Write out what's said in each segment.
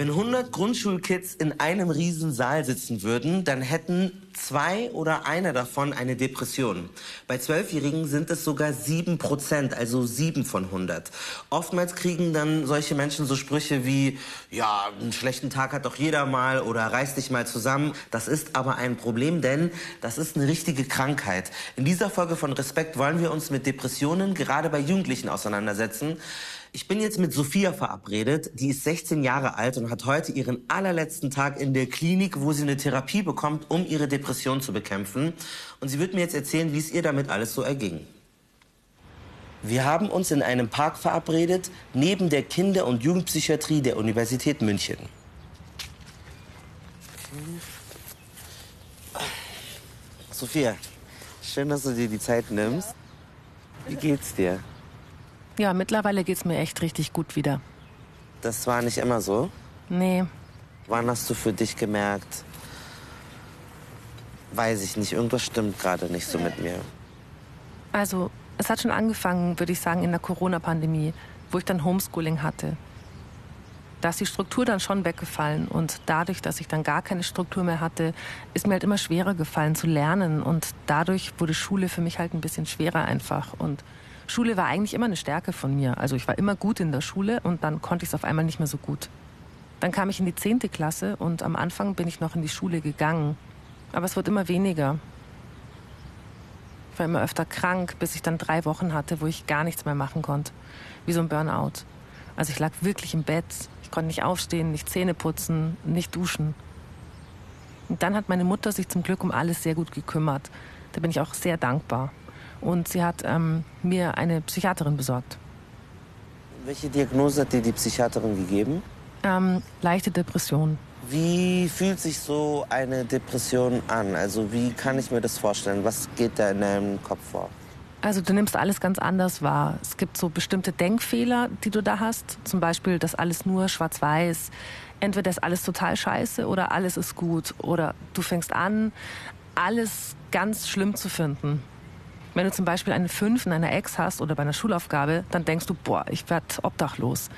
Wenn 100 Grundschulkids in einem Riesensaal sitzen würden, dann hätten zwei oder einer davon eine Depression. Bei Zwölfjährigen sind es sogar sieben Prozent, also sieben von 100. Oftmals kriegen dann solche Menschen so Sprüche wie, ja, einen schlechten Tag hat doch jeder mal oder reiß dich mal zusammen. Das ist aber ein Problem, denn das ist eine richtige Krankheit. In dieser Folge von Respekt wollen wir uns mit Depressionen gerade bei Jugendlichen auseinandersetzen. Ich bin jetzt mit Sophia verabredet. Die ist 16 Jahre alt und hat heute ihren allerletzten Tag in der Klinik, wo sie eine Therapie bekommt, um ihre Depression zu bekämpfen. Und sie wird mir jetzt erzählen, wie es ihr damit alles so erging. Wir haben uns in einem Park verabredet, neben der Kinder- und Jugendpsychiatrie der Universität München. Sophia, schön, dass du dir die Zeit nimmst. Wie geht's dir? Ja, mittlerweile geht's mir echt richtig gut wieder. Das war nicht immer so? Nee. Wann hast du für dich gemerkt, weiß ich nicht, irgendwas stimmt gerade nicht so mit mir? Also, es hat schon angefangen, würde ich sagen, in der Corona-Pandemie, wo ich dann Homeschooling hatte. Da ist die Struktur dann schon weggefallen und dadurch, dass ich dann gar keine Struktur mehr hatte, ist mir halt immer schwerer gefallen zu lernen und dadurch wurde Schule für mich halt ein bisschen schwerer einfach und Schule war eigentlich immer eine Stärke von mir. Also ich war immer gut in der Schule und dann konnte ich es auf einmal nicht mehr so gut. Dann kam ich in die zehnte Klasse und am Anfang bin ich noch in die Schule gegangen. Aber es wird immer weniger. Ich war immer öfter krank, bis ich dann drei Wochen hatte, wo ich gar nichts mehr machen konnte. Wie so ein Burnout. Also ich lag wirklich im Bett. Ich konnte nicht aufstehen, nicht Zähne putzen, nicht duschen. Und dann hat meine Mutter sich zum Glück um alles sehr gut gekümmert. Da bin ich auch sehr dankbar und sie hat ähm, mir eine Psychiaterin besorgt. Welche Diagnose hat dir die Psychiaterin gegeben? Ähm, leichte Depression. Wie fühlt sich so eine Depression an? Also wie kann ich mir das vorstellen? Was geht da in deinem Kopf vor? Also du nimmst alles ganz anders wahr. Es gibt so bestimmte Denkfehler, die du da hast. Zum Beispiel, dass alles nur schwarz-weiß. Entweder ist alles total scheiße oder alles ist gut. Oder du fängst an, alles ganz schlimm zu finden. Wenn du zum Beispiel eine 5 in einer Ex hast oder bei einer Schulaufgabe, dann denkst du, boah, ich werde obdachlos.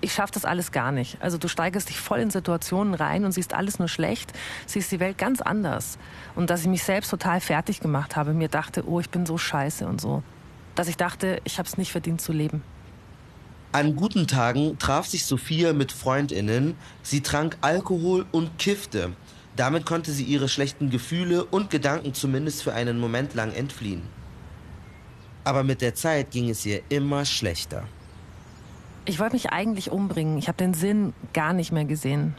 Ich, schaffe das alles gar nicht. Also du steigerst dich voll in Situationen rein und siehst alles nur schlecht, siehst die Welt ganz anders. Und dass ich mich selbst total fertig gemacht habe, mir dachte, oh, ich bin so scheiße und so. Dass ich dachte, ich habe es nicht verdient zu leben. An guten Tagen traf sich Sophia mit Freundinnen, sie trank Alkohol und kiffte. Damit konnte sie ihre schlechten Gefühle und Gedanken zumindest für einen Moment lang entfliehen. Aber mit der Zeit ging es ihr immer schlechter. Ich wollte mich eigentlich umbringen. Ich habe den Sinn gar nicht mehr gesehen.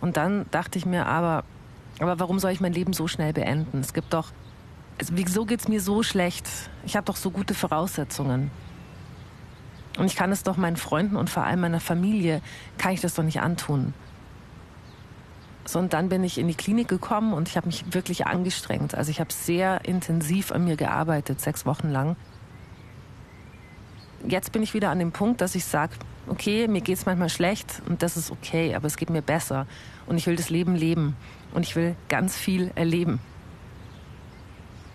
Und dann dachte ich mir aber, aber warum soll ich mein Leben so schnell beenden? Es gibt doch, also wieso geht's mir so schlecht? Ich habe doch so gute Voraussetzungen. Und ich kann es doch meinen Freunden und vor allem meiner Familie, kann ich das doch nicht antun. Und dann bin ich in die Klinik gekommen und ich habe mich wirklich angestrengt. Also ich habe sehr intensiv an mir gearbeitet, sechs Wochen lang. Jetzt bin ich wieder an dem Punkt, dass ich sage, okay, mir geht es manchmal schlecht und das ist okay, aber es geht mir besser. Und ich will das Leben leben und ich will ganz viel erleben.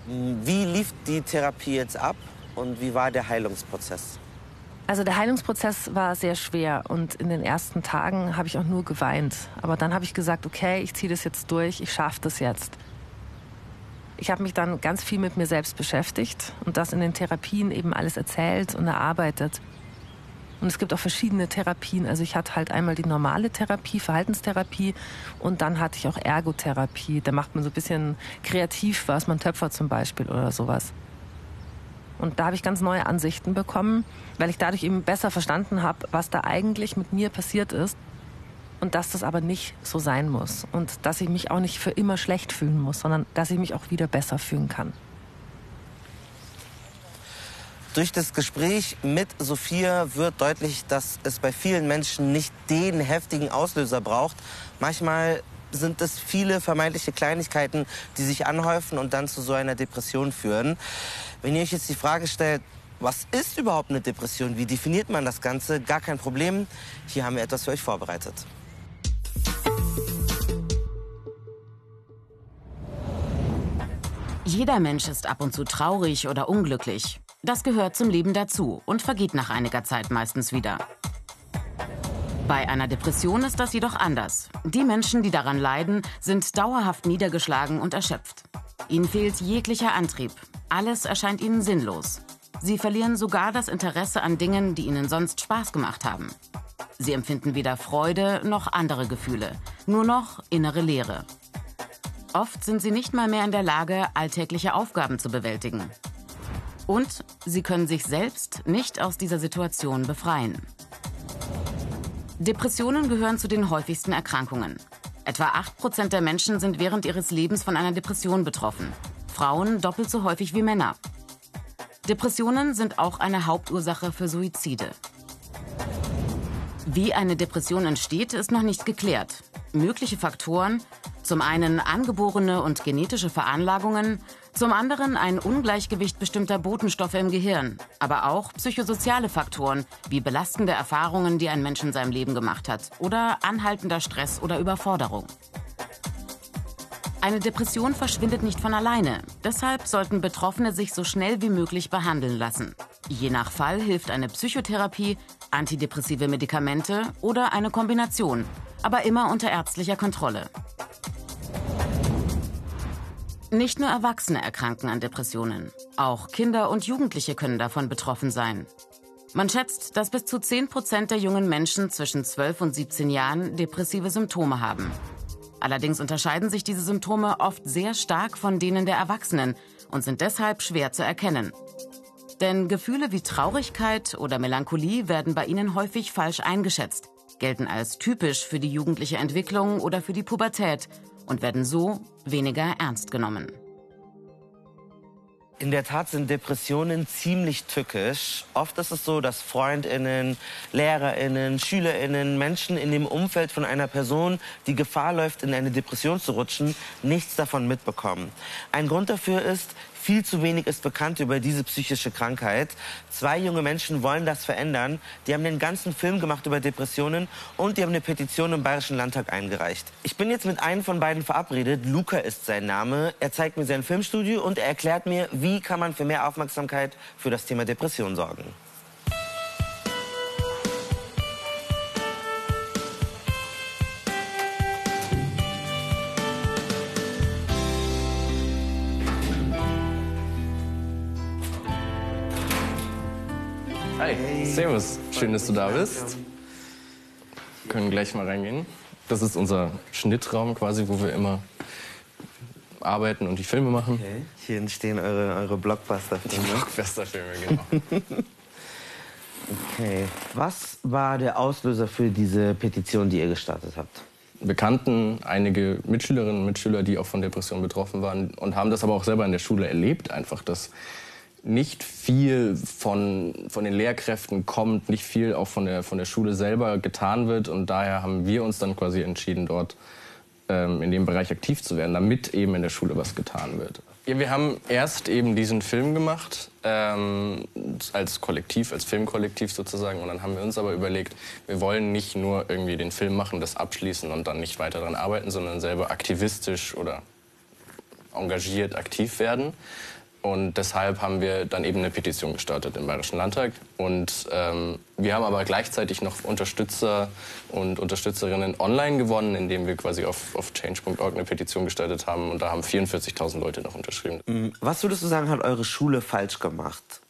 Wie lief die Therapie jetzt ab und wie war der Heilungsprozess? Also der Heilungsprozess war sehr schwer und in den ersten Tagen habe ich auch nur geweint. Aber dann habe ich gesagt, okay, ich ziehe das jetzt durch, ich schaffe das jetzt. Ich habe mich dann ganz viel mit mir selbst beschäftigt und das in den Therapien eben alles erzählt und erarbeitet. Und es gibt auch verschiedene Therapien. Also ich hatte halt einmal die normale Therapie, Verhaltenstherapie und dann hatte ich auch Ergotherapie. Da macht man so ein bisschen kreativ was, man Töpfer zum Beispiel oder sowas. Und da habe ich ganz neue Ansichten bekommen, weil ich dadurch eben besser verstanden habe, was da eigentlich mit mir passiert ist und dass das aber nicht so sein muss und dass ich mich auch nicht für immer schlecht fühlen muss, sondern dass ich mich auch wieder besser fühlen kann. Durch das Gespräch mit Sophia wird deutlich, dass es bei vielen Menschen nicht den heftigen Auslöser braucht. Manchmal sind es viele vermeintliche Kleinigkeiten, die sich anhäufen und dann zu so einer Depression führen. Wenn ihr euch jetzt die Frage stellt, was ist überhaupt eine Depression? Wie definiert man das Ganze? Gar kein Problem. Hier haben wir etwas für euch vorbereitet. Jeder Mensch ist ab und zu traurig oder unglücklich. Das gehört zum Leben dazu und vergeht nach einiger Zeit meistens wieder. Bei einer Depression ist das jedoch anders. Die Menschen, die daran leiden, sind dauerhaft niedergeschlagen und erschöpft. Ihnen fehlt jeglicher Antrieb. Alles erscheint ihnen sinnlos. Sie verlieren sogar das Interesse an Dingen, die ihnen sonst Spaß gemacht haben. Sie empfinden weder Freude noch andere Gefühle, nur noch innere Leere. Oft sind sie nicht mal mehr in der Lage, alltägliche Aufgaben zu bewältigen. Und sie können sich selbst nicht aus dieser Situation befreien. Depressionen gehören zu den häufigsten Erkrankungen. Etwa 8% der Menschen sind während ihres Lebens von einer Depression betroffen. Frauen doppelt so häufig wie Männer. Depressionen sind auch eine Hauptursache für Suizide. Wie eine Depression entsteht, ist noch nicht geklärt. Mögliche Faktoren, zum einen angeborene und genetische Veranlagungen, zum anderen ein Ungleichgewicht bestimmter Botenstoffe im Gehirn, aber auch psychosoziale Faktoren wie belastende Erfahrungen, die ein Mensch in seinem Leben gemacht hat, oder anhaltender Stress oder Überforderung. Eine Depression verschwindet nicht von alleine. Deshalb sollten Betroffene sich so schnell wie möglich behandeln lassen. Je nach Fall hilft eine Psychotherapie, antidepressive Medikamente oder eine Kombination, aber immer unter ärztlicher Kontrolle. Nicht nur Erwachsene erkranken an Depressionen. Auch Kinder und Jugendliche können davon betroffen sein. Man schätzt, dass bis zu 10 Prozent der jungen Menschen zwischen 12 und 17 Jahren depressive Symptome haben. Allerdings unterscheiden sich diese Symptome oft sehr stark von denen der Erwachsenen und sind deshalb schwer zu erkennen. Denn Gefühle wie Traurigkeit oder Melancholie werden bei ihnen häufig falsch eingeschätzt, gelten als typisch für die jugendliche Entwicklung oder für die Pubertät und werden so weniger ernst genommen. In der Tat sind Depressionen ziemlich tückisch. Oft ist es so, dass Freundinnen, Lehrerinnen, Schülerinnen, Menschen in dem Umfeld von einer Person, die Gefahr läuft, in eine Depression zu rutschen, nichts davon mitbekommen. Ein Grund dafür ist, viel zu wenig ist bekannt über diese psychische Krankheit. Zwei junge Menschen wollen das verändern. Die haben den ganzen Film gemacht über Depressionen und die haben eine Petition im Bayerischen Landtag eingereicht. Ich bin jetzt mit einem von beiden verabredet. Luca ist sein Name. Er zeigt mir sein Filmstudio und er erklärt mir, wie kann man für mehr Aufmerksamkeit für das Thema Depression sorgen. Servus. Schön, dass du da bist. Wir können gleich mal reingehen. Das ist unser Schnittraum quasi, wo wir immer arbeiten und die Filme machen. Okay. Hier entstehen eure, eure Blockbuster-Filme. Blockbuster-Filme, genau. okay. Was war der Auslöser für diese Petition, die ihr gestartet habt? Wir kannten einige Mitschülerinnen und Mitschüler, die auch von Depressionen betroffen waren und haben das aber auch selber in der Schule erlebt, einfach, dass nicht viel von, von den Lehrkräften kommt, nicht viel auch von der, von der Schule selber getan wird. Und daher haben wir uns dann quasi entschieden, dort ähm, in dem Bereich aktiv zu werden, damit eben in der Schule was getan wird. Ja, wir haben erst eben diesen Film gemacht, ähm, als Kollektiv, als Filmkollektiv sozusagen. Und dann haben wir uns aber überlegt, wir wollen nicht nur irgendwie den Film machen, das abschließen und dann nicht weiter daran arbeiten, sondern selber aktivistisch oder engagiert aktiv werden. Und deshalb haben wir dann eben eine Petition gestartet im Bayerischen Landtag. Und ähm, wir haben aber gleichzeitig noch Unterstützer und Unterstützerinnen online gewonnen, indem wir quasi auf, auf change.org eine Petition gestartet haben. Und da haben 44.000 Leute noch unterschrieben. Mhm. Was würdest du sagen, hat eure Schule falsch gemacht?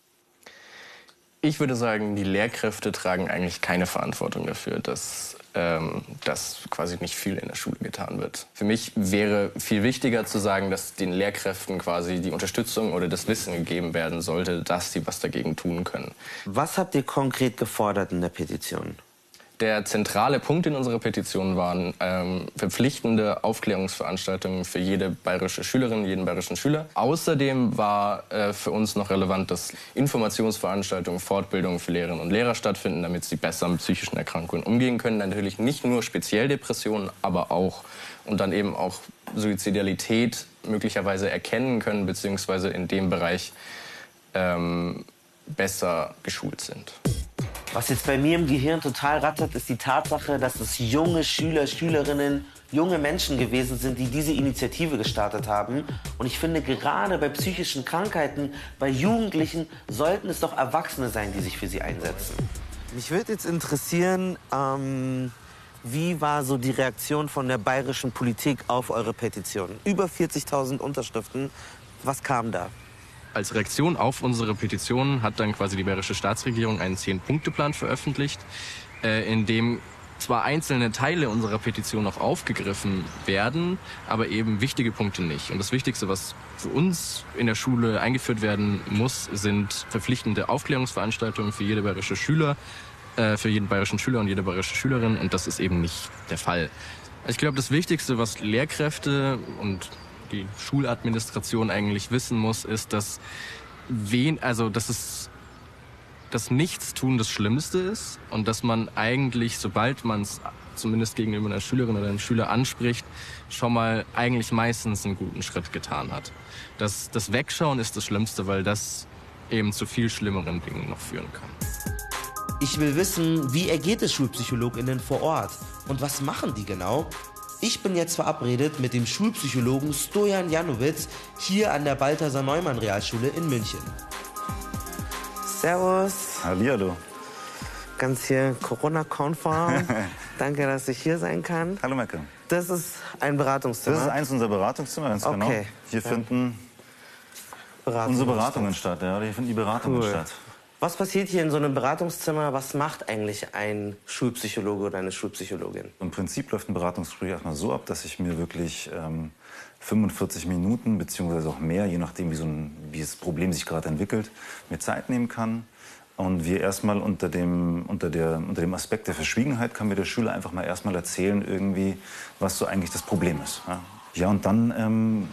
Ich würde sagen, die Lehrkräfte tragen eigentlich keine Verantwortung dafür, dass ähm, dass quasi nicht viel in der Schule getan wird. Für mich wäre viel wichtiger zu sagen, dass den Lehrkräften quasi die Unterstützung oder das Wissen gegeben werden sollte, dass sie was dagegen tun können. Was habt ihr konkret gefordert in der Petition? Der zentrale Punkt in unserer Petition waren ähm, verpflichtende Aufklärungsveranstaltungen für jede bayerische Schülerin, jeden bayerischen Schüler. Außerdem war äh, für uns noch relevant, dass Informationsveranstaltungen, Fortbildungen für Lehrerinnen und Lehrer stattfinden, damit sie besser mit psychischen Erkrankungen umgehen können. Natürlich nicht nur speziell Depressionen, aber auch und dann eben auch Suizidalität möglicherweise erkennen können, beziehungsweise in dem Bereich ähm, besser geschult sind. Was jetzt bei mir im Gehirn total rattert, ist die Tatsache, dass es junge Schüler, Schülerinnen, junge Menschen gewesen sind, die diese Initiative gestartet haben. Und ich finde, gerade bei psychischen Krankheiten, bei Jugendlichen, sollten es doch Erwachsene sein, die sich für sie einsetzen. Mich würde jetzt interessieren, ähm, wie war so die Reaktion von der bayerischen Politik auf eure Petition? Über 40.000 Unterschriften. Was kam da? Als Reaktion auf unsere Petition hat dann quasi die bayerische Staatsregierung einen Zehn-Punkte-Plan veröffentlicht, äh, in dem zwar einzelne Teile unserer Petition noch aufgegriffen werden, aber eben wichtige Punkte nicht. Und das Wichtigste, was für uns in der Schule eingeführt werden muss, sind verpflichtende Aufklärungsveranstaltungen für jede bayerische Schüler, äh, für jeden bayerischen Schüler und jede bayerische Schülerin. Und das ist eben nicht der Fall. Ich glaube, das Wichtigste, was Lehrkräfte und die Schuladministration eigentlich wissen muss, ist, dass wen, also dass es das Nichtstun das Schlimmste ist und dass man eigentlich, sobald man es zumindest gegenüber einer Schülerin oder einem Schüler anspricht, schon mal eigentlich meistens einen guten Schritt getan hat. Das, das Wegschauen ist das Schlimmste, weil das eben zu viel schlimmeren Dingen noch führen kann. Ich will wissen, wie ergeht es SchulpsychologInnen vor Ort und was machen die genau? Ich bin jetzt verabredet mit dem Schulpsychologen Stojan Janowitz hier an der Balthasar Neumann Realschule in München. Servus. Hallihallo. Ganz hier Corona-konform. Danke, dass ich hier sein kann. Hallo Mecke. Das ist ein Beratungszimmer. Das ist eins unserer Beratungszimmer, ganz genau. Okay. Hier Ja. finden Beratungen unsere Beratungen statt. Ja, hier finden die Beratungen Cool. statt. Was passiert hier in so einem Beratungszimmer? Was macht eigentlich ein Schulpsychologe oder eine Schulpsychologin? Im Prinzip läuft ein Beratungsgespräch erstmal so ab, dass ich mir wirklich ähm, 45 Minuten beziehungsweise auch mehr, je nachdem, wie, so ein, wie das Problem sich gerade entwickelt, mir Zeit nehmen kann. Und wir erstmal unter dem, unter, der, unter dem Aspekt der Verschwiegenheit kann mir der Schüler einfach mal erstmal erzählen, irgendwie, was so eigentlich das Problem ist. Ja, ja und dann ähm,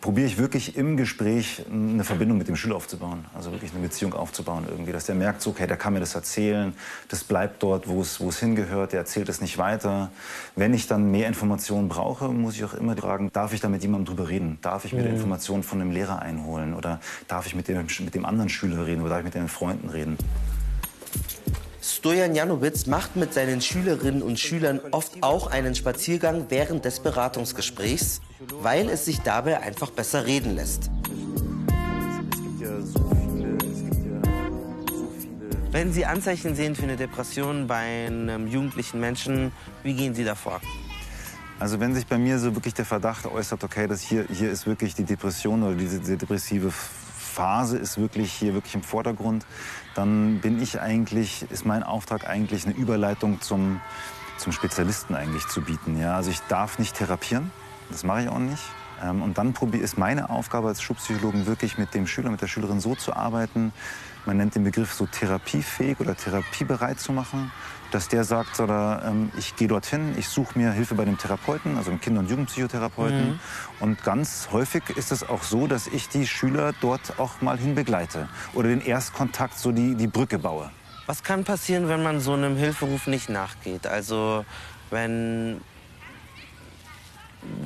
probiere ich wirklich im Gespräch eine Verbindung mit dem Schüler aufzubauen. Also wirklich eine Beziehung aufzubauen irgendwie. Dass der merkt, so, okay, der kann mir das erzählen, das bleibt dort, wo es, wo es hingehört, der erzählt es nicht weiter. Wenn ich dann mehr Informationen brauche, muss ich auch immer fragen, darf ich da mit jemandem drüber reden? Darf ich mir die Informationen von einem Lehrer einholen? Oder darf ich mit dem, mit dem anderen Schüler reden? Oder darf ich mit den Freunden reden? Stojan Janowitz macht mit seinen Schülerinnen und Schülern oft auch einen Spaziergang während des Beratungsgesprächs, weil es sich dabei einfach besser reden lässt. Wenn Sie Anzeichen sehen für eine Depression bei einem jugendlichen Menschen, wie gehen Sie davor? Also wenn sich bei mir so wirklich der Verdacht äußert, okay, das hier, hier ist wirklich die Depression oder diese, diese depressive Phase ist wirklich hier wirklich im Vordergrund, dann bin ich eigentlich, ist mein Auftrag eigentlich eine Überleitung zum, zum Spezialisten eigentlich zu bieten. Ja? Also ich darf nicht therapieren, das mache ich auch nicht. Ähm, Und dann ist meine Aufgabe als Schulpsychologen wirklich mit dem Schüler, mit der Schülerin so zu arbeiten, man nennt den Begriff so therapiefähig oder therapiebereit zu machen, dass der sagt, oder, ähm, ich gehe dorthin, ich suche mir Hilfe bei dem Therapeuten, also dem Kinder- und Jugendpsychotherapeuten. Und ganz häufig ist es auch so, dass ich die Schüler dort auch mal hin begleite oder den Erstkontakt, so die, die Brücke baue. Was kann passieren, wenn man so einem Hilferuf nicht nachgeht? Also wenn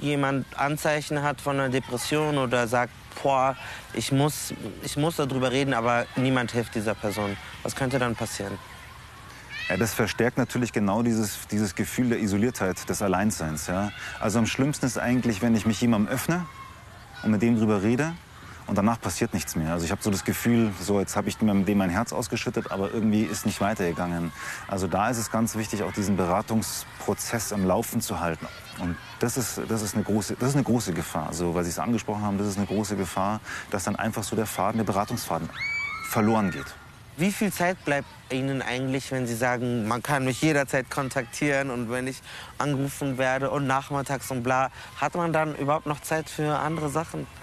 jemand Anzeichen hat von einer Depression oder sagt, boah, ich muss, ich muss darüber reden, aber niemand hilft dieser Person. Was könnte dann passieren? Ja, das verstärkt natürlich genau dieses, dieses Gefühl der Isoliertheit, des Alleinseins. Ja. Also am schlimmsten ist eigentlich, wenn ich mich jemandem öffne und mit dem drüber rede und danach passiert nichts mehr. Also ich habe so das Gefühl, so jetzt habe ich dem mein Herz ausgeschüttet, aber irgendwie ist nicht weitergegangen. Also da ist es ganz wichtig, auch diesen Beratungsprozess am Laufen zu halten. Und das ist, das ist, eine, große, das ist eine große Gefahr. Also, weil Sie es angesprochen haben, das ist eine große Gefahr, dass dann einfach so der Faden, der Beratungsfaden verloren geht. Wie viel Zeit bleibt Ihnen eigentlich, wenn Sie sagen, man kann mich jederzeit kontaktieren und wenn ich angerufen werde und nachmittags und bla, hat man dann überhaupt noch Zeit für andere Sachen?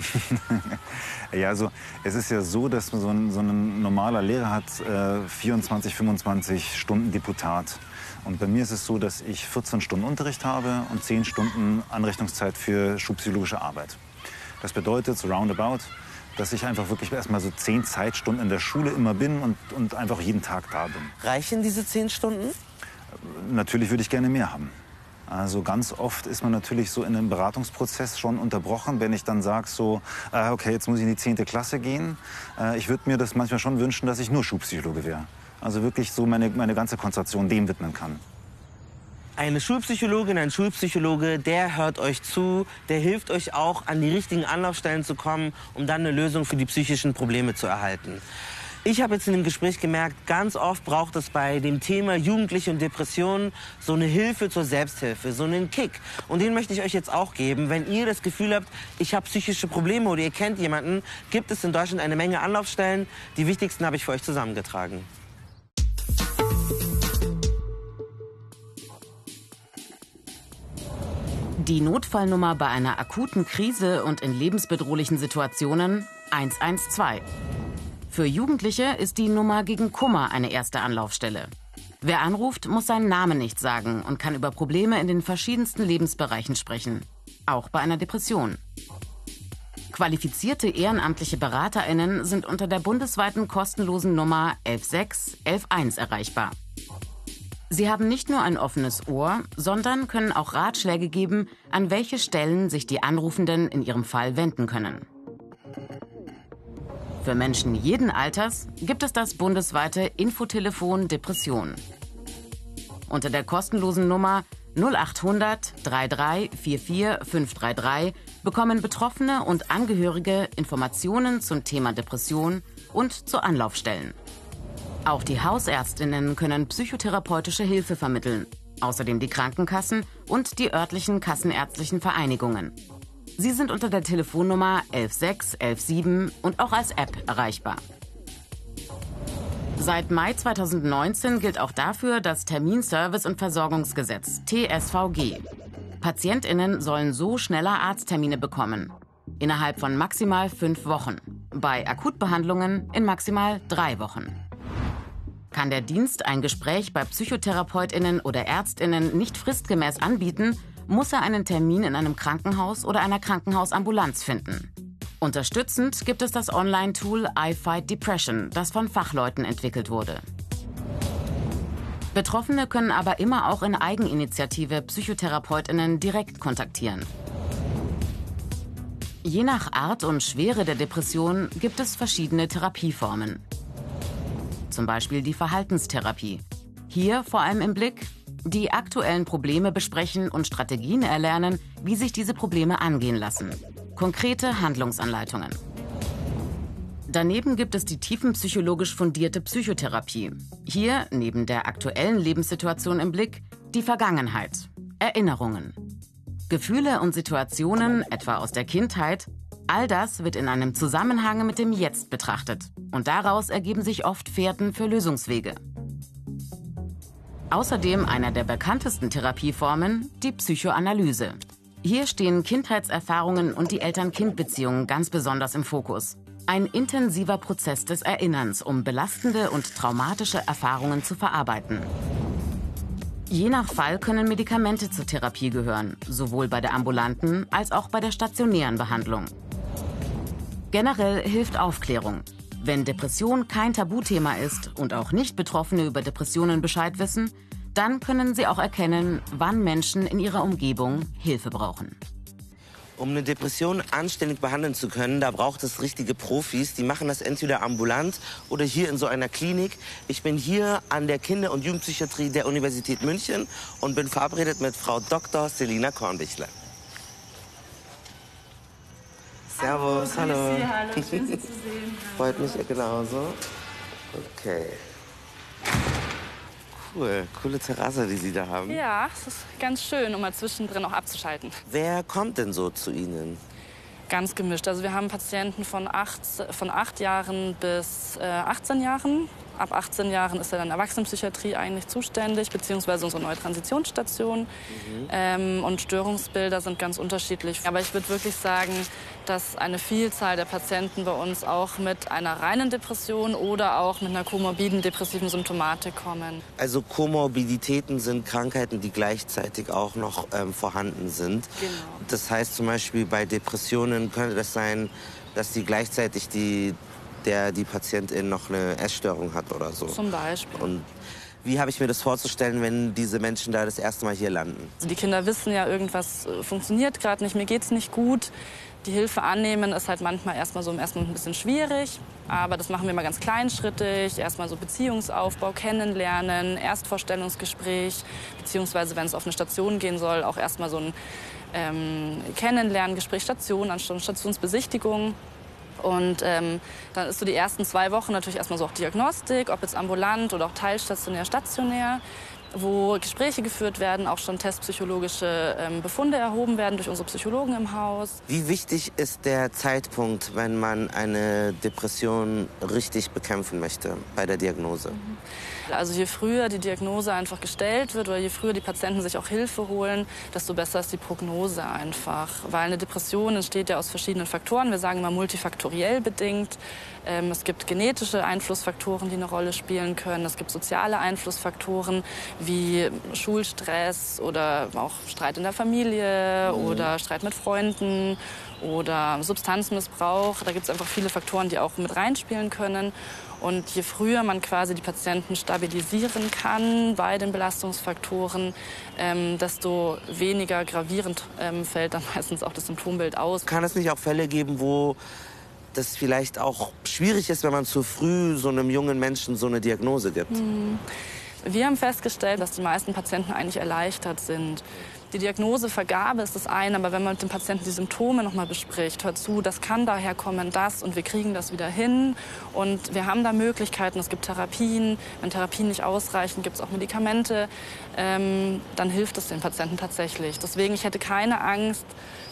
Ja, also es ist ja so, dass so ein, so ein normaler Lehrer hat äh, 24, 25 Stunden Deputat. Und bei mir ist es so, dass ich 14 Stunden Unterricht habe und 10 Stunden Anrechnungszeit für schulpsychologische Arbeit. Das bedeutet so roundabout, dass ich einfach wirklich erstmal so 10 Zeitstunden in der Schule immer bin und, und einfach jeden Tag da bin. Reichen diese zehn Stunden? Natürlich würde ich gerne mehr haben. Also ganz oft ist man natürlich so in einem Beratungsprozess schon unterbrochen, wenn ich dann sage so, äh, okay, jetzt muss ich in die 10. Klasse gehen. Äh, ich würde mir das manchmal schon wünschen, dass ich nur Schulpsychologe wäre. Also wirklich so meine, meine ganze Konzentration dem widmen kann. Eine Schulpsychologin, ein Schulpsychologe, der hört euch zu, der hilft euch auch, an die richtigen Anlaufstellen zu kommen, um dann eine Lösung für die psychischen Probleme zu erhalten. Ich habe jetzt in dem Gespräch gemerkt, ganz oft braucht es bei dem Thema Jugendliche und Depressionen so eine Hilfe zur Selbsthilfe, so einen Kick. Und den möchte ich euch jetzt auch geben. Wenn ihr das Gefühl habt, ich habe psychische Probleme oder ihr kennt jemanden, gibt es in Deutschland eine Menge Anlaufstellen. Die wichtigsten habe ich für euch zusammengetragen. Die Notfallnummer bei einer akuten Krise und in lebensbedrohlichen Situationen 112. Für Jugendliche ist die Nummer gegen Kummer eine erste Anlaufstelle. Wer anruft, muss seinen Namen nicht sagen und kann über Probleme in den verschiedensten Lebensbereichen sprechen. Auch bei einer Depression. Qualifizierte ehrenamtliche BeraterInnen sind unter der bundesweiten kostenlosen Nummer 116 111 erreichbar. Sie haben nicht nur ein offenes Ohr, sondern können auch Ratschläge geben, an welche Stellen sich die Anrufenden in ihrem Fall wenden können. Für Menschen jeden Alters gibt es das bundesweite Infotelefon Depression. Unter der kostenlosen Nummer 0800 3344 533 bekommen Betroffene und Angehörige Informationen zum Thema Depression und zu Anlaufstellen. Auch die Hausärztinnen können psychotherapeutische Hilfe vermitteln, außerdem die Krankenkassen und die örtlichen kassenärztlichen Vereinigungen. Sie sind unter der Telefonnummer 116 117 und auch als App erreichbar. Seit Mai 2019 gilt auch dafür das Terminservice- und Versorgungsgesetz TSVG. Patientinnen sollen so schneller Arzttermine bekommen. Innerhalb von maximal fünf Wochen. Bei Akutbehandlungen in maximal drei Wochen. Kann der Dienst ein Gespräch bei Psychotherapeutinnen oder Ärztinnen nicht fristgemäß anbieten, muss er einen Termin in einem Krankenhaus oder einer Krankenhausambulanz finden. Unterstützend gibt es das Online-Tool I Fight Depression, das von Fachleuten entwickelt wurde. Betroffene können aber immer auch in Eigeninitiative Psychotherapeutinnen direkt kontaktieren. Je nach Art und Schwere der Depression gibt es verschiedene Therapieformen. Zum Beispiel die Verhaltenstherapie. Hier vor allem im Blick die aktuellen Probleme besprechen und Strategien erlernen, wie sich diese Probleme angehen lassen. Konkrete Handlungsanleitungen. Daneben gibt es die tiefenpsychologisch fundierte Psychotherapie. Hier, neben der aktuellen Lebenssituation im Blick, die Vergangenheit, Erinnerungen. Gefühle und Situationen, etwa aus der Kindheit, all das wird in einem Zusammenhang mit dem Jetzt betrachtet. Und daraus ergeben sich oft Fährten für Lösungswege. Außerdem einer der bekanntesten Therapieformen, die Psychoanalyse. Hier stehen Kindheitserfahrungen und die Eltern-Kind-Beziehungen ganz besonders im Fokus. Ein intensiver Prozess des Erinnerns, um belastende und traumatische Erfahrungen zu verarbeiten. Je nach Fall können Medikamente zur Therapie gehören, sowohl bei der ambulanten als auch bei der stationären Behandlung. Generell hilft Aufklärung. Wenn Depression kein Tabuthema ist und auch Nicht-Betroffene über Depressionen Bescheid wissen, dann können sie auch erkennen, wann Menschen in ihrer Umgebung Hilfe brauchen. Um eine Depression anständig behandeln zu können, da braucht es richtige Profis. Die machen das entweder ambulant oder hier in so einer Klinik. Ich bin hier an der Kinder- und Jugendpsychiatrie der Universität München und bin verabredet mit Frau Dr. Selina Kornbichler. Servus, hallo. hallo. Hallo. Schön, Sie zu sehen. Freut mich genauso. Okay. Cool, coole Terrasse, die Sie da haben. Ja, es ist ganz schön, um mal zwischendrin auch abzuschalten. Wer kommt denn so zu Ihnen? Ganz gemischt. Also wir haben Patienten von acht, von acht Jahren bis äh, 18 Jahren. Ab 18 Jahren ist er dann Erwachsenenpsychiatrie eigentlich zuständig, beziehungsweise unsere neue Transitionsstation. Mhm. Ähm, und Störungsbilder sind ganz unterschiedlich. Aber ich würde wirklich sagen, dass eine Vielzahl der Patienten bei uns auch mit einer reinen Depression oder auch mit einer komorbiden depressiven Symptomatik kommen. Also Komorbiditäten sind Krankheiten, die gleichzeitig auch noch ähm, vorhanden sind. Genau. Das heißt zum Beispiel bei Depressionen könnte das sein, dass die gleichzeitig die der die Patientin noch eine Essstörung hat oder so. Zum Beispiel. Und wie habe ich mir das vorzustellen, wenn diese Menschen da das erste Mal hier landen? Die Kinder wissen ja, irgendwas äh, funktioniert gerade nicht, mir geht es nicht gut. Die Hilfe annehmen ist halt manchmal erstmal so im ersten ein bisschen schwierig, aber das machen wir mal ganz kleinschrittig. Erstmal so Beziehungsaufbau, kennenlernen, Erstvorstellungsgespräch, beziehungsweise wenn es auf eine Station gehen soll, auch erstmal so ein ähm, Kennenlerngespräch, Station, Stationsbesichtigung. Und ähm, dann ist so die ersten zwei Wochen natürlich erstmal so auch Diagnostik, ob jetzt ambulant oder auch teilstationär, stationär wo Gespräche geführt werden, auch schon testpsychologische ähm, Befunde erhoben werden durch unsere Psychologen im Haus. Wie wichtig ist der Zeitpunkt, wenn man eine Depression richtig bekämpfen möchte bei der Diagnose? Mhm. Also je früher die Diagnose einfach gestellt wird oder je früher die Patienten sich auch Hilfe holen, desto besser ist die Prognose einfach. Weil eine Depression entsteht ja aus verschiedenen Faktoren. Wir sagen immer multifaktoriell bedingt. Ähm, es gibt genetische Einflussfaktoren, die eine Rolle spielen können. Es gibt soziale Einflussfaktoren wie Schulstress oder auch Streit in der Familie mhm. oder Streit mit Freunden oder Substanzmissbrauch. Da gibt es einfach viele Faktoren, die auch mit reinspielen können. Und je früher man quasi die Patienten stabilisieren kann bei den Belastungsfaktoren, ähm, desto weniger gravierend ähm, fällt dann meistens auch das Symptombild aus. Kann es nicht auch Fälle geben, wo das vielleicht auch schwierig ist, wenn man zu früh so einem jungen Menschen so eine Diagnose gibt? Hm. Wir haben festgestellt, dass die meisten Patienten eigentlich erleichtert sind. Die Diagnosevergabe ist das eine, aber wenn man mit dem Patienten die Symptome noch mal bespricht, hört zu, das kann daher kommen, das und wir kriegen das wieder hin. Und wir haben da Möglichkeiten, es gibt Therapien, wenn Therapien nicht ausreichen, gibt es auch Medikamente, ähm, dann hilft es den Patienten tatsächlich. Deswegen, ich hätte keine Angst,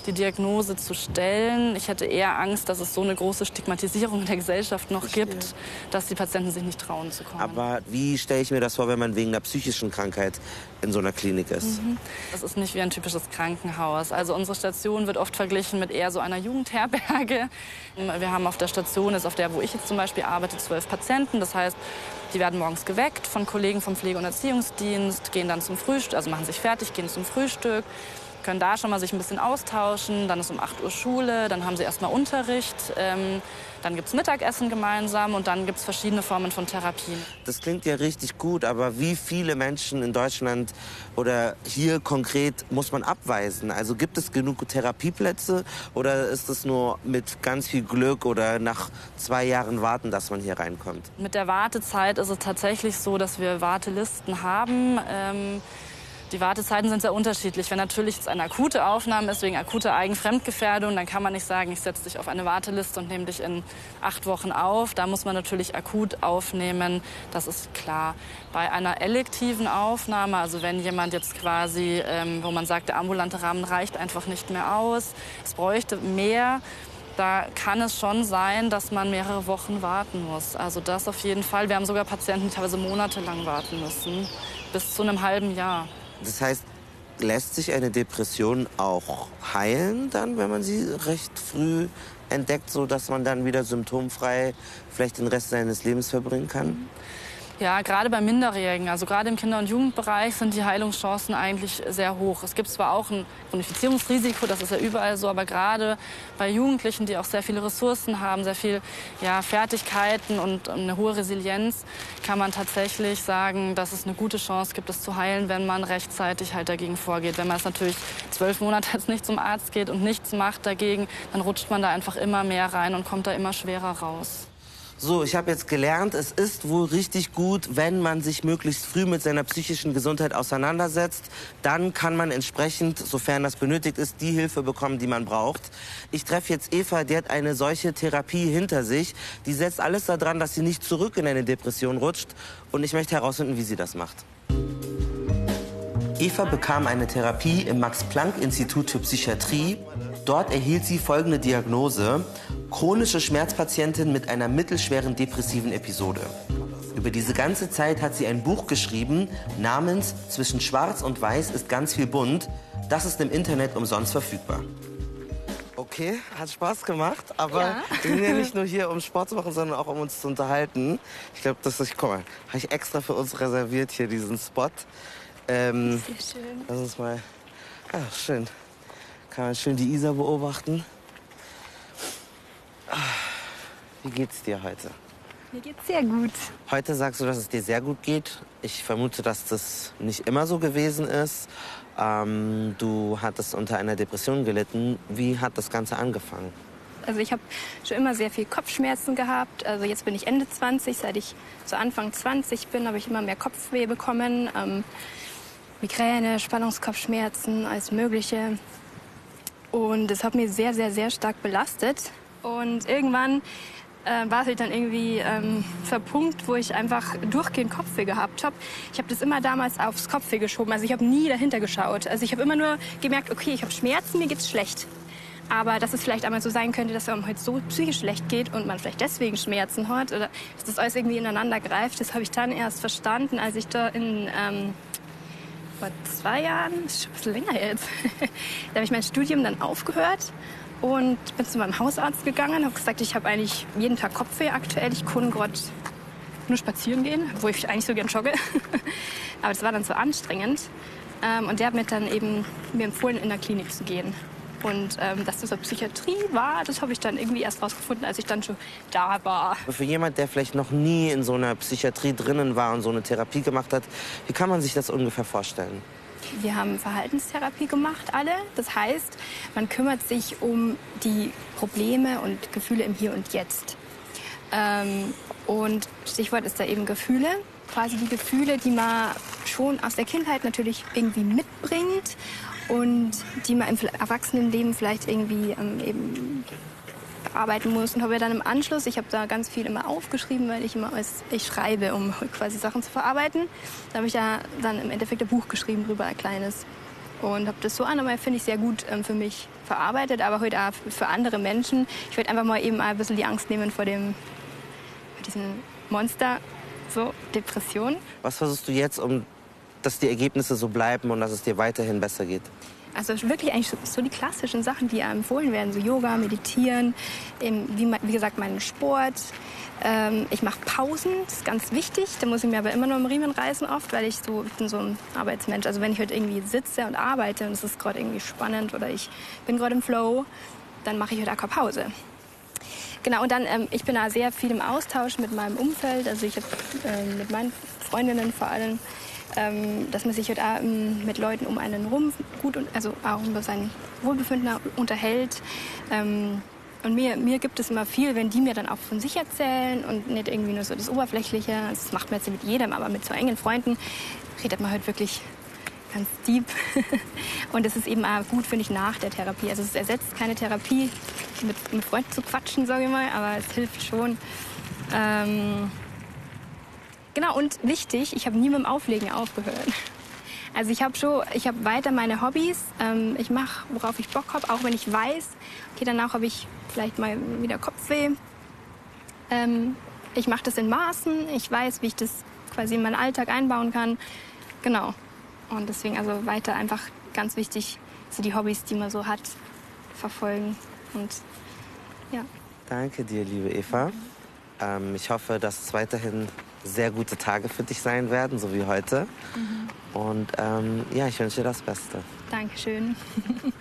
die Diagnose zu stellen. Ich hätte eher Angst, dass es so eine große Stigmatisierung in der Gesellschaft noch gibt, dass die Patienten sich nicht trauen zu kommen. Aber wie stelle ich mir das vor, wenn man wegen einer psychischen Krankheit in so einer Klinik ist? Mhm. Das ist nicht wie ein typisches Krankenhaus. Also unsere Station wird oft verglichen mit eher so einer Jugendherberge. Wir haben auf der Station, ist auf der, wo ich jetzt zum Beispiel arbeite, zwölf Patienten. Das heißt, die werden morgens geweckt von Kollegen vom Pflege- und Erziehungsdienst, gehen dann zum Frühstück, also machen sich fertig, gehen zum Frühstück, können da schon mal sich ein bisschen austauschen. Dann ist um 8 Uhr Schule, dann haben sie erstmal Unterricht. Ähm, dann gibt es Mittagessen gemeinsam und dann gibt es verschiedene Formen von Therapien. Das klingt ja richtig gut, aber wie viele Menschen in Deutschland oder hier konkret muss man abweisen? Also gibt es genug Therapieplätze oder ist es nur mit ganz viel Glück oder nach zwei Jahren Warten, dass man hier reinkommt? Mit der Wartezeit ist es tatsächlich so, dass wir Wartelisten haben. Ähm, die Wartezeiten sind sehr unterschiedlich. Wenn natürlich es eine akute Aufnahme ist, wegen akuter Eigenfremdgefährdung, dann kann man nicht sagen, ich setze dich auf eine Warteliste und nehme dich in acht Wochen auf. Da muss man natürlich akut aufnehmen, das ist klar. Bei einer elektiven Aufnahme, also wenn jemand jetzt quasi, ähm, wo man sagt, der ambulante Rahmen reicht einfach nicht mehr aus, es bräuchte mehr, da kann es schon sein, dass man mehrere Wochen warten muss. Also das auf jeden Fall. Wir haben sogar Patienten, die teilweise monatelang warten müssen, bis zu einem halben Jahr. Das heißt, lässt sich eine Depression auch heilen dann, wenn man sie recht früh entdeckt, so dass man dann wieder symptomfrei vielleicht den Rest seines Lebens verbringen kann? Ja, gerade bei Minderjährigen, also gerade im Kinder- und Jugendbereich sind die Heilungschancen eigentlich sehr hoch. Es gibt zwar auch ein Chronifizierungsrisiko, das ist ja überall so, aber gerade bei Jugendlichen, die auch sehr viele Ressourcen haben, sehr viel ja, Fertigkeiten und eine hohe Resilienz, kann man tatsächlich sagen, dass es eine gute Chance gibt, es zu heilen, wenn man rechtzeitig halt dagegen vorgeht. Wenn man es natürlich zwölf Monate jetzt nicht zum Arzt geht und nichts macht dagegen, dann rutscht man da einfach immer mehr rein und kommt da immer schwerer raus. So, ich habe jetzt gelernt, es ist wohl richtig gut, wenn man sich möglichst früh mit seiner psychischen Gesundheit auseinandersetzt. Dann kann man entsprechend, sofern das benötigt ist, die Hilfe bekommen, die man braucht. Ich treffe jetzt Eva, die hat eine solche Therapie hinter sich. Die setzt alles daran, dass sie nicht zurück in eine Depression rutscht. Und ich möchte herausfinden, wie sie das macht. Eva bekam eine Therapie im Max-Planck-Institut für Psychiatrie. Dort erhielt sie folgende Diagnose chronische Schmerzpatientin mit einer mittelschweren depressiven Episode. Über diese ganze Zeit hat sie ein Buch geschrieben namens Zwischen Schwarz und Weiß ist ganz viel bunt. Das ist im Internet umsonst verfügbar. Okay, hat Spaß gemacht, aber ja. wir sind ja nicht nur hier, um Sport zu machen, sondern auch um uns zu unterhalten. Ich glaube, das ist, guck mal, habe ich extra für uns reserviert hier diesen Spot. Ähm, Sehr schön. Lass uns mal, ah, schön. Kann man schön die Isar beobachten. Wie geht's dir heute? Mir geht's sehr gut. Heute sagst du, dass es dir sehr gut geht. Ich vermute, dass das nicht immer so gewesen ist. Ähm, du hattest unter einer Depression gelitten. Wie hat das Ganze angefangen? Also ich habe schon immer sehr viel Kopfschmerzen gehabt. Also jetzt bin ich Ende 20. Seit ich zu Anfang 20 bin, habe ich immer mehr Kopfweh bekommen. Ähm, Migräne, Spannungskopfschmerzen, alles Mögliche. Und es hat mir sehr, sehr, sehr stark belastet. Und irgendwann äh, war halt dann irgendwie ähm, Punkt, wo ich einfach durchgehend Kopfweh gehabt habe. Ich habe das immer damals aufs Kopfweh geschoben. Also ich habe nie dahinter geschaut. Also ich habe immer nur gemerkt, okay, ich habe Schmerzen, mir geht's schlecht. Aber dass es vielleicht einmal so sein könnte, dass einem heute so psychisch schlecht geht und man vielleicht deswegen Schmerzen hat oder dass das alles irgendwie ineinander greift, das habe ich dann erst verstanden, als ich da in ähm, vor zwei Jahren, das ist schon ein bisschen länger jetzt, da habe ich mein Studium dann aufgehört und bin zu meinem Hausarzt gegangen, habe gesagt, ich habe eigentlich jeden Tag Kopfweh aktuell, ich kann gerade nur spazieren gehen, wo ich eigentlich so gern jogge. Aber das war dann so anstrengend. Ähm, und der hat mir dann eben mir empfohlen, in der Klinik zu gehen. Und ähm, dass das eine Psychiatrie war, das habe ich dann irgendwie erst rausgefunden, als ich dann schon da war. Für jemand, der vielleicht noch nie in so einer Psychiatrie drinnen war und so eine Therapie gemacht hat, wie kann man sich das ungefähr vorstellen? Wir haben Verhaltenstherapie gemacht, alle. Das heißt, man kümmert sich um die Probleme und Gefühle im Hier und Jetzt. Ähm, und Stichwort ist da eben Gefühle. Quasi die Gefühle, die man schon aus der Kindheit natürlich irgendwie mitbringt und die man im Erwachsenenleben vielleicht irgendwie ähm, eben bearbeiten muss. Und habe dann im Anschluss, ich habe da ganz viel immer aufgeschrieben, weil ich immer als ich schreibe, um quasi Sachen zu verarbeiten. Da habe ich ja dann im Endeffekt ein Buch geschrieben drüber, ein kleines. Und habe das so aber finde ich sehr gut ähm, für mich verarbeitet, aber heute auch für andere Menschen. Ich werde einfach mal eben ein bisschen die Angst nehmen vor dem, vor diesem Monster, so Depression. Was versuchst du jetzt, um dass die Ergebnisse so bleiben und dass es dir weiterhin besser geht? Also wirklich eigentlich so, die klassischen Sachen, die empfohlen werden, so Yoga, Meditieren, eben, wie, gesagt meinen Sport. Ähm, ich mache Pausen, das ist ganz wichtig. Da muss ich mir aber immer nur im Riemen reißen oft, weil ich so ich bin so ein Arbeitsmensch. Also wenn ich heute irgendwie sitze und arbeite und es ist gerade irgendwie spannend oder ich bin gerade im Flow, dann mache ich heute auch Pause. Genau, und dann, ähm, ich bin da sehr viel im Austausch mit meinem Umfeld. Also ich habe ähm, mit meinen Freundinnen vor allem ähm, dass man sich halt auch ähm, mit Leuten um einen rum gut, und, also auch über sein Wohlbefinden unterhält. Ähm, und mir, mir gibt es immer viel, wenn die mir dann auch von sich erzählen und nicht irgendwie nur so das Oberflächliche. Das macht man jetzt mit jedem, aber mit so engen Freunden redet man halt wirklich ganz deep. und das ist eben auch gut, finde ich, nach der Therapie. Also es ersetzt keine Therapie, mit, mit Freunden zu quatschen, sage ich mal, aber es hilft schon. Ähm, Genau, und wichtig, ich habe nie mit dem Auflegen aufgehört. Also ich habe schon, ich habe weiter meine Hobbys. Ähm, ich mache, worauf ich Bock habe, auch wenn ich weiß, okay, danach habe ich vielleicht mal wieder Kopfweh. Ähm, ich mache das in Maßen. Ich weiß, wie ich das quasi in meinen Alltag einbauen kann. Genau. Und deswegen also weiter einfach ganz wichtig, so die Hobbys, die man so hat, verfolgen. Und ja. Danke dir, liebe Eva. Ähm, ich hoffe, dass es weiterhin sehr gute Tage für dich sein werden, so wie heute. Mhm. Und ähm, ja, ich wünsche dir das Beste. Dankeschön.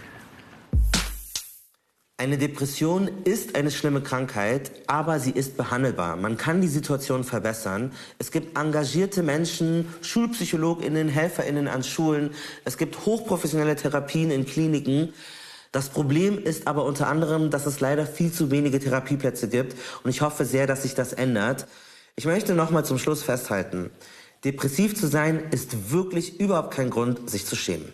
Eine Depression ist eine schlimme Krankheit, aber sie ist behandelbar. Man kann die Situation verbessern. Es gibt engagierte Menschen, Schulpsychologinnen, Helferinnen an Schulen. Es gibt hochprofessionelle Therapien in Kliniken. Das Problem ist aber unter anderem, dass es leider viel zu wenige Therapieplätze gibt. Und ich hoffe sehr, dass sich das ändert. Ich möchte noch mal zum Schluss festhalten, depressiv zu sein ist wirklich überhaupt kein Grund, sich zu schämen.